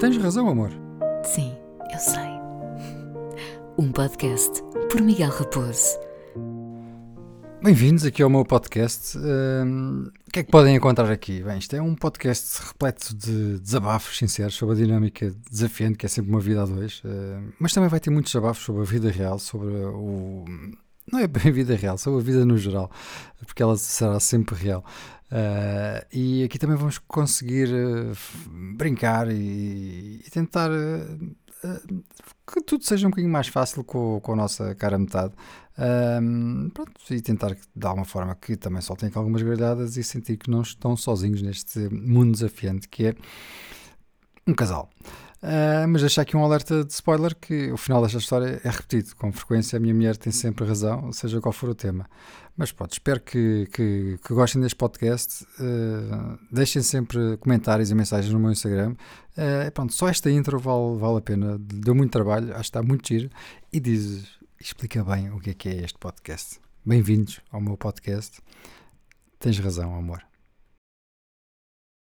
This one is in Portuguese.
Tens razão, amor. Sim, eu sei. Um podcast por Miguel Raposo. Bem-vindos aqui ao meu podcast. Hum, o que é que podem encontrar aqui? Bem, isto é um podcast repleto de desabafos sinceros sobre a dinâmica desafiante que é sempre uma vida a dois, uh, mas também vai ter muitos desabafos sobre a vida real, sobre o. Não é bem a vida real, sobre a vida no geral, porque ela será sempre real. Uh, e aqui também vamos conseguir uh, brincar e, e tentar que tudo seja um bocadinho mais fácil com, com a nossa cara metade. Um, pronto, e tentar de alguma forma que também tenha algumas grelhadas e sentir que não estão sozinhos neste mundo desafiante que é um casal. Uh, mas deixar aqui um alerta de spoiler que o final desta história é repetido. Com frequência a minha mulher tem sempre razão, seja qual for o tema. Mas pronto, espero que, que, que gostem deste podcast. Uh, deixem sempre comentários e mensagens no meu Instagram. Uh, pronto, só esta intro vale, vale a pena. Deu muito trabalho, acho que está muito giro. E diz, explica bem o que é que é este podcast. Bem-vindos ao meu podcast. Tens razão, amor.